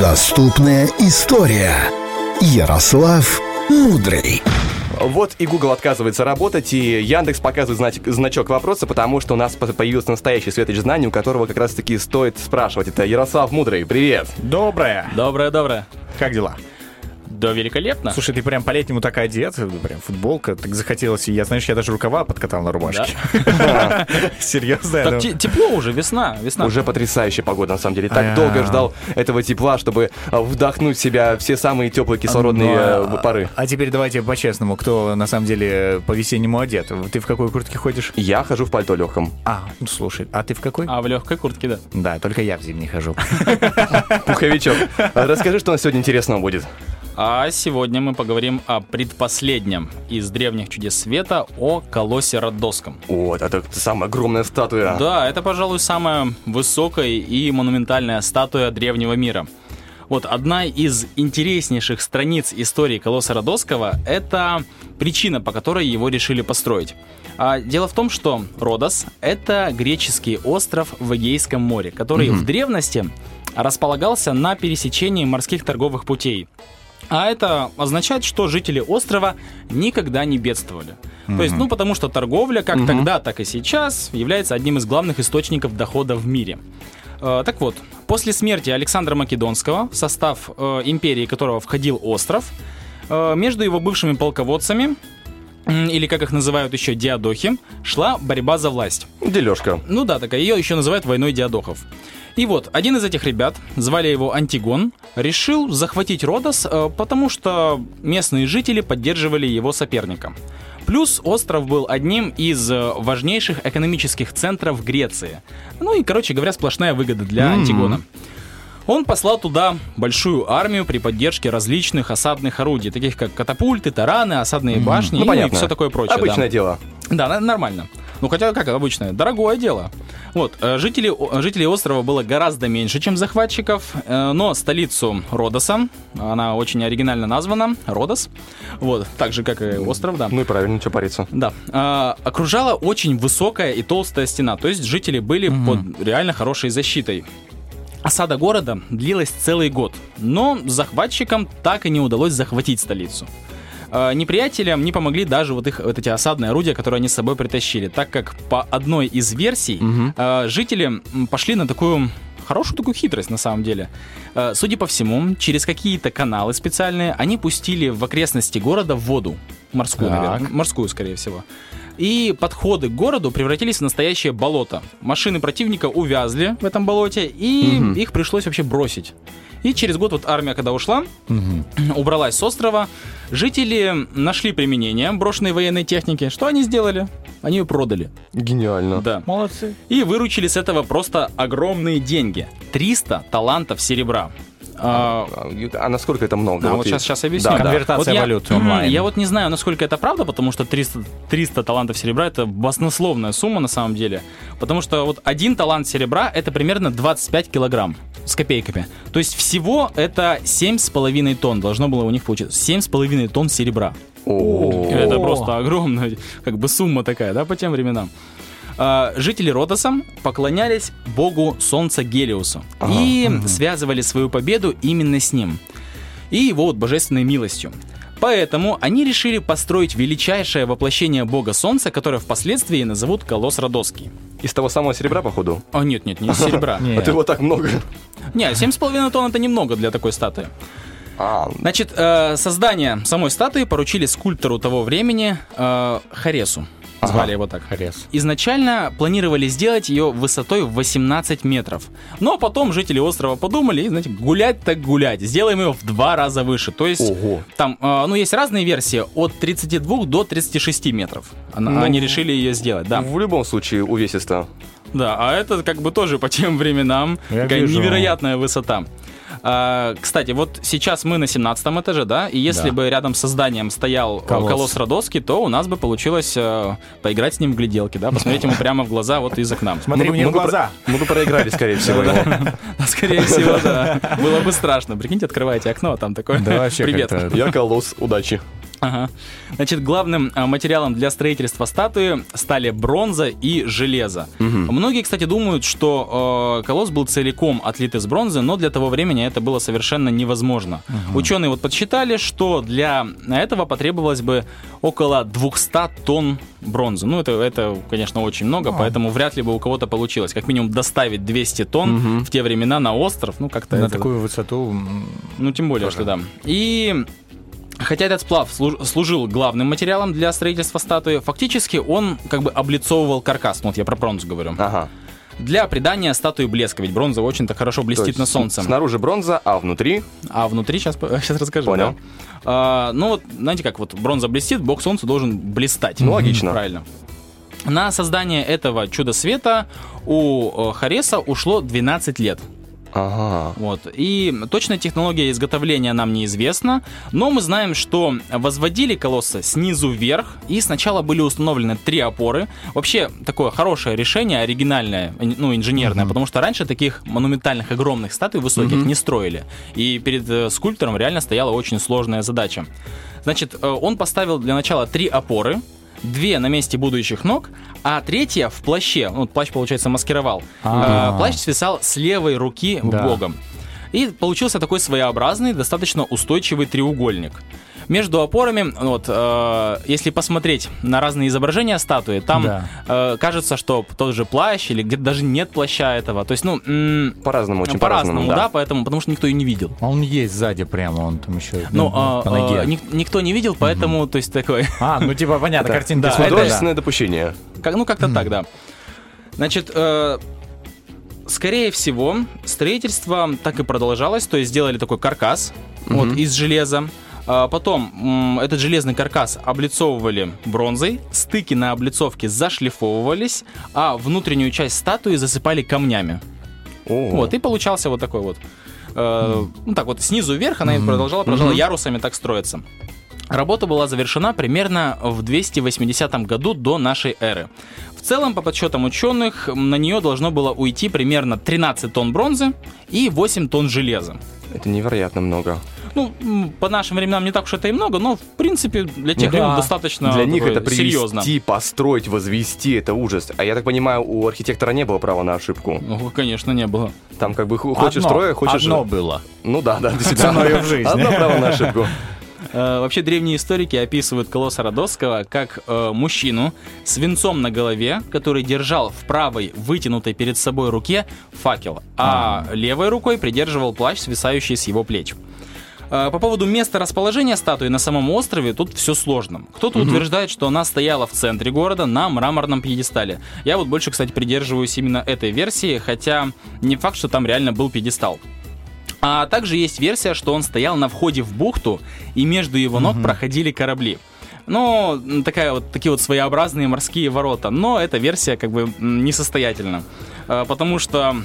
Доступная история. Ярослав Мудрый. Вот и Google отказывается работать, и Яндекс показывает знач- значок вопроса, потому что у нас по- появился настоящий светоч знаний, у которого как раз-таки стоит спрашивать. Это Ярослав Мудрый, привет! Доброе. Доброе, доброе. Как дела? Да, великолепно. Слушай, ты прям по-летнему так одет, прям футболка, так захотелось. и Я, знаешь, я даже рукава подкатал на рубашке. Серьезно? Тепло уже, весна, весна. Уже потрясающая погода, на самом деле. Так А-я. долго ждал этого тепла, чтобы а, вдохнуть в себя все самые теплые кислородные ну, э, пары. А теперь давайте по-честному, кто на самом деле по-весеннему одет. Ты в какой куртке ходишь? Я хожу в пальто легком. А, ну слушай, а ты в какой? А в легкой куртке, да. Да, только я в зимней хожу. Пуховичок. А Расскажи, что у нас сегодня интересного будет. А сегодня мы поговорим о предпоследнем из древних чудес света, о колосе Родосском. Вот, это самая огромная статуя. Да, это, пожалуй, самая высокая и монументальная статуя древнего мира. Вот одна из интереснейших страниц истории колосса Родосского – это причина, по которой его решили построить. А дело в том, что Родос – это греческий остров в Эгейском море, который в древности располагался на пересечении морских торговых путей. А это означает, что жители острова никогда не бедствовали. То есть, ну, потому что торговля, как тогда, так и сейчас, является одним из главных источников дохода в мире. Э, Так вот, после смерти Александра Македонского, в состав э, империи которого входил остров, э, между его бывшими полководцами, или как их называют еще диадохи, шла борьба за власть. Дележка. Ну да, такая, ее еще называют войной диадохов. И вот, один из этих ребят, звали его Антигон, решил захватить Родос, э, потому что местные жители поддерживали его соперника. Плюс остров был одним из э, важнейших экономических центров Греции. Ну и, короче говоря, сплошная выгода для Антигона. Он послал туда большую армию при поддержке различных осадных орудий, таких как катапульты, тараны, осадные башни Ну, и понятно. все такое прочее. да. Обычное дело. Да, нормально. Ну, хотя, как обычно, дорогое дело. Вот, э, жители, жителей острова было гораздо меньше, чем захватчиков, э, но столицу Родоса, она очень оригинально названа, Родос, вот, так же, как и остров, да. Ну и правильно, что париться. Да, э, окружала очень высокая и толстая стена, то есть жители были под реально хорошей защитой. Осада города длилась целый год, но захватчикам так и не удалось захватить столицу. Э, Неприятелям не помогли даже вот их вот эти осадные орудия, которые они с собой притащили, так как по одной из версий э, жители пошли на такую хорошую такую хитрость на самом деле. Э, Судя по всему, через какие-то каналы специальные они пустили в окрестности города воду. Морскую, Так. наверное. Морскую, скорее всего. И подходы к городу превратились в настоящее болото. Машины противника увязли в этом болоте, и их пришлось вообще бросить. И через год вот армия, когда ушла, убралась с острова, жители нашли применение брошенной военной техники. Что они сделали? Они ее продали. Гениально. Да. Молодцы. И выручили с этого просто огромные деньги. 300 талантов серебра. А, А насколько это много? а вот и- сейчас, сейчас объясню. Да, да. Конвертация я- валюты м, онлайн. Я вот не знаю, насколько это правда, потому что 300, 300 талантов серебра это баснословная сумма на самом деле. Потому что вот один талант серебра это примерно 25 килограмм с копейками. То есть всего это 7,5 тонн должно было у них получиться. 7,5 тонн серебра. О. Это просто огромная как бы сумма такая, да, по тем временам. А, Жители Родоса поклонялись богу солнца Гелиусу и связывали свою победу именно с ним и его вот божественной милостью. Поэтому они решили построить величайшее воплощение бога солнца, которое впоследствии назовут Колосс Родосский. Из того самого серебра, походу? А нет, нет, не из серебра. А ты вот так много. Не, 7,5 тонн это немного для такой статуи. А, Значит, э, создание самой статуи поручили скульптору того времени э, Харесу. Звали его так. Харес. Изначально планировали сделать ее высотой в 18 метров. Но потом жители острова подумали, знаете, гулять так гулять. Сделаем ее в два раза выше. То есть Ого. там, э, ну, есть разные версии, от 32 до 36 метров. Она- Ну, Они решили ее сделать, да. в любом случае увесисто. Да, а это как бы тоже по тем временам Я такая вижу. невероятная высота. А, кстати, вот сейчас мы на 17 этаже, да, и если Да. бы рядом с зданием стоял Колосс. колосс Родоский, то у нас бы получилось э, поиграть с ним в гляделки, да, посмотреть ему прямо в глаза вот из окна. Смотри Мы бы- мне в мы бы глаза. Мы бы проиграли, скорее всего, его. Скорее всего, да. Было бы страшно. Прикиньте, открываете окно, а там такое Да, вообще «Привет». Я колосс, удачи. Ага. Значит, главным а, материалом для строительства статуи стали бронза и железо. Многие, кстати, думают, что э, колосс был целиком отлит из бронзы, но для того времени это было совершенно невозможно. Ученые вот подсчитали, что для этого потребовалось бы около 200 тонн бронзы. Ну, это, это конечно, очень много, поэтому вряд ли бы у кого-то получилось. Как минимум доставить 200 тонн в те времена на остров, ну, как-то На это- такую высоту... ну, тем более, Тоже. что да. И хотя этот сплав служ- служил главным материалом для строительства статуи, фактически он как бы облицовывал каркас. Ну, вот я про бронзу говорю. Ага. Для придания статуи блеска, ведь бронза очень так хорошо блестит на солнце. Снаружи бронза, а внутри... А внутри сейчас, сейчас расскажу. Понял. да. А, ну вот, знаете как, вот бронза блестит, бог солнца должен блистать. Ну, логично. Правильно. На создание этого чуда света у э, Хареса ушло 12 лет. Ага. Вот. И точная технология изготовления нам неизвестна, но мы знаем, что возводили колосса снизу вверх, и сначала были установлены три опоры. Вообще, такое хорошее решение, оригинальное, ин- ну, инженерное, потому что раньше таких монументальных, огромных статуй высоких не строили. И перед э, скульптором реально стояла очень сложная задача. Значит, э, он поставил для начала три опоры, две на месте будущих ног, а третья в плаще. Ну, плащ, получается, маскировал. А. Э, Плащ свисал с левой руки Да. богом. И получился такой своеобразный, достаточно устойчивый треугольник. Между опорами, вот, э, если посмотреть на разные изображения статуи, там Да. э, кажется, что тот же плащ или где-то даже нет плаща этого. То есть, ну, м, По-разному, очень по-разному, по-разному, да. да. поэтому, потому что никто и не видел. А Он есть сзади прямо, он там еще Ну, ну, а, по ноге. ник- никто не видел, поэтому, то есть, такой... А, ну типа понятно, Да. картинка. Да, Художественное допущение. Как, ну, как-то так, да. Значит, э, скорее всего, строительство так и продолжалось, то есть сделали такой каркас вот, из железа. А Потом этот железный каркас облицовывали бронзой, стыки на облицовке зашлифовывались, а внутреннюю часть статуи засыпали камнями. О. Вот, и получался вот такой вот. э, ну так вот, снизу вверх она и продолжала, продолжала ярусами так строиться. Работа была завершена примерно в 280 году до нашей эры. В целом, по подсчетам ученых, на нее должно было уйти примерно 13 тонн бронзы и 8 тонн железа. Это невероятно много. Ну, по нашим временам не так уж это и много, но, в принципе, для тех Да. времен достаточно Для них это привести, серьезно. построить, возвести, это ужас. А я так понимаю, у архитектора не было права на ошибку. Ну, конечно, не было. Там как бы хочешь Одно- строя, хочешь... Одно было. Ну да, да, действительно. Ценою в жизни. Одно право на ошибку. Э, Вообще древние историки описывают Колосса Родосского как э, мужчину с венцом на голове, который держал в правой вытянутой перед собой руке факел, а левой рукой придерживал плащ, свисающий с его плеч. Э, По поводу места расположения статуи на самом острове тут все сложно. Кто-то утверждает, что она стояла в центре города на мраморном пьедестале. Я вот больше, кстати, придерживаюсь именно этой версии, хотя не факт, что там реально был пьедестал. А также есть версия, что он стоял на входе в бухту, и между его ног проходили корабли. Ну, такая вот, такие вот своеобразные морские ворота. Но эта версия как бы несостоятельна. Э, Потому что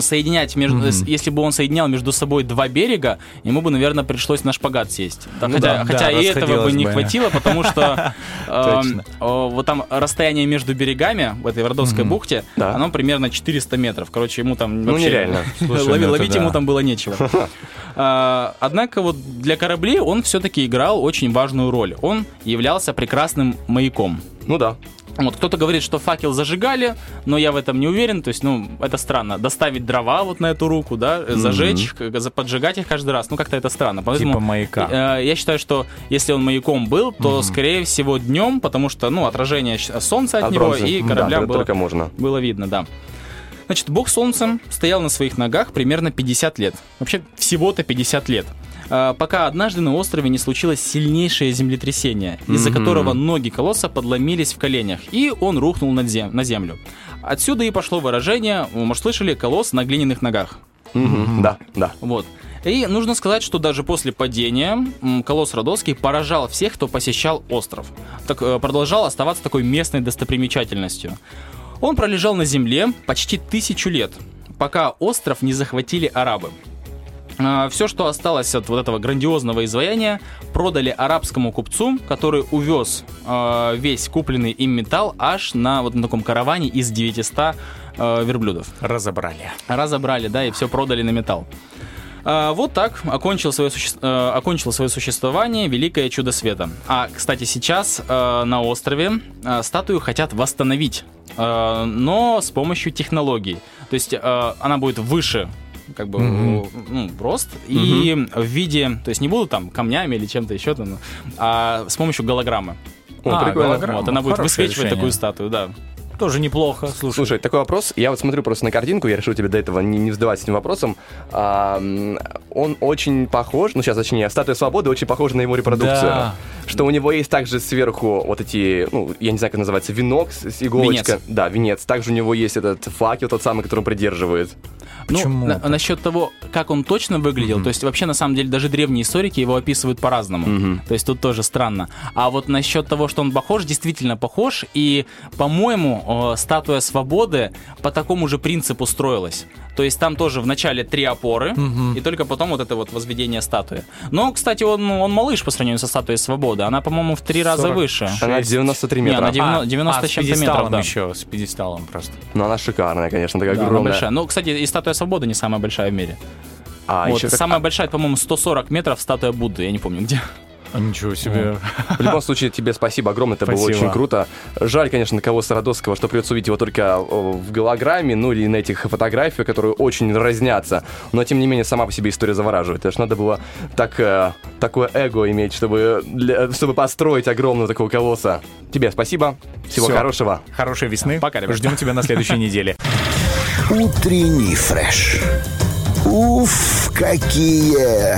соединять между, с- если бы он соединял между собой два берега, ему бы, наверное, пришлось на шпагат сесть. Да, Ну хотя да, хотя да, и этого бы не бы. хватило, потому что э, э, вот там расстояние между берегами в этой Вардовской бухте, Да. оно примерно 400 метров. Короче, ему там Ну, вообще нереально. Слушай, ну ловить ему там было нечего. А, Однако вот для кораблей он все-таки играл очень важную роль. Он являлся прекрасным маяком. Ну да. Вот кто-то говорит, что факел зажигали, но я в этом не уверен. То есть, ну, это странно. Доставить дрова вот на эту руку, да, зажечь, к- за- поджигать их каждый раз. Ну, как-то это странно. Поэтому, Типа маяка. э, я считаю, что если он маяком был, то, скорее всего, днем, потому что, ну, отражение солнца от, От него бронзы. и Да, кораблям только- было, только можно. было видно, да. Значит, бог солнца стоял на своих ногах примерно 50 лет. Вообще, всего-то 50 лет. А, пока однажды на острове не случилось сильнейшее землетрясение, из-за Мгм. которого ноги колосса подломились в коленях, и он рухнул на, зем- на землю. Отсюда и пошло выражение, вы, может, слышали, колосс на глиняных ногах. Мгм. Да, да. Вот. И нужно сказать, что даже после падения колосс Родосский поражал всех, кто посещал остров. Так э, продолжал оставаться такой местной достопримечательностью. Он пролежал на земле почти тысячу лет, пока остров не захватили арабы. Все, что осталось от вот этого грандиозного изваяния, продали арабскому купцу, который увез э, весь купленный им металл аж на вот на таком караване из 900 э, верблюдов Разобрали. разобрали, да, и все продали на металл. А, вот так окончил свое, суще... окончило свое существование Великое Чудо Света. А, кстати, сейчас на острове статую хотят восстановить, но с помощью технологий. То есть она будет выше как бы ну, рост и в виде, то есть не будут там камнями или чем-то еще там, а с помощью голограммы. О, А, голограмма. Вот, она будет Хорошее высвечивать решение. такую статую, да. Тоже неплохо. Слушай, Слушай, такой вопрос. Я вот смотрю просто на картинку, я решил тебе до этого не, не задавать с этим вопросом. А, он очень похож, ну сейчас точнее, статуя свободы очень похожа на его репродукцию. Да. Что у него есть также сверху вот эти, ну, я не знаю, как называется, венок с иголочка. Венец. Да, венец. Также у него есть этот факел, тот самый, который он придерживает. Ну, Почему на- насчет того, как он точно выглядел, то есть вообще на самом деле даже древние историки его описывают по-разному. То есть тут тоже странно. А вот насчет того, что он похож, действительно похож. И, по-моему, э, статуя свободы по такому же принципу строилась. То есть там тоже в начале три опоры, и только потом вот это вот возведение статуи. Но, кстати, он, он малыш по сравнению со статуей свободы. Она, по-моему, в три раза 40. выше. Она 93 Не, метра. она 90, 90 а, с чем-то метров, да. еще, с пьедесталом просто. Но она шикарная, конечно, такая Да, она огромная. большая. Ну, кстати, и статуя свободы не самая большая в мире. А, вот, еще как- самая большая, по-моему, 140 метров статуя Будды, я не помню где. А, ничего себе. В любом случае, тебе спасибо огромное, это было Спасибо. очень круто. Жаль, конечно, кого Сарадовского, что придется увидеть его только о, в голограмме, ну или на этих фотографиях, которые очень разнятся. Но, тем не менее, сама по себе история завораживает. Потому что надо было так, э, такое эго иметь, чтобы, для- чтобы построить огромного такого колосса. Тебе спасибо. Всего Всё. хорошего. Хорошей весны. Пока, ребят. Ждем тебя на следующей неделе. Утренний фреш. Уф, какие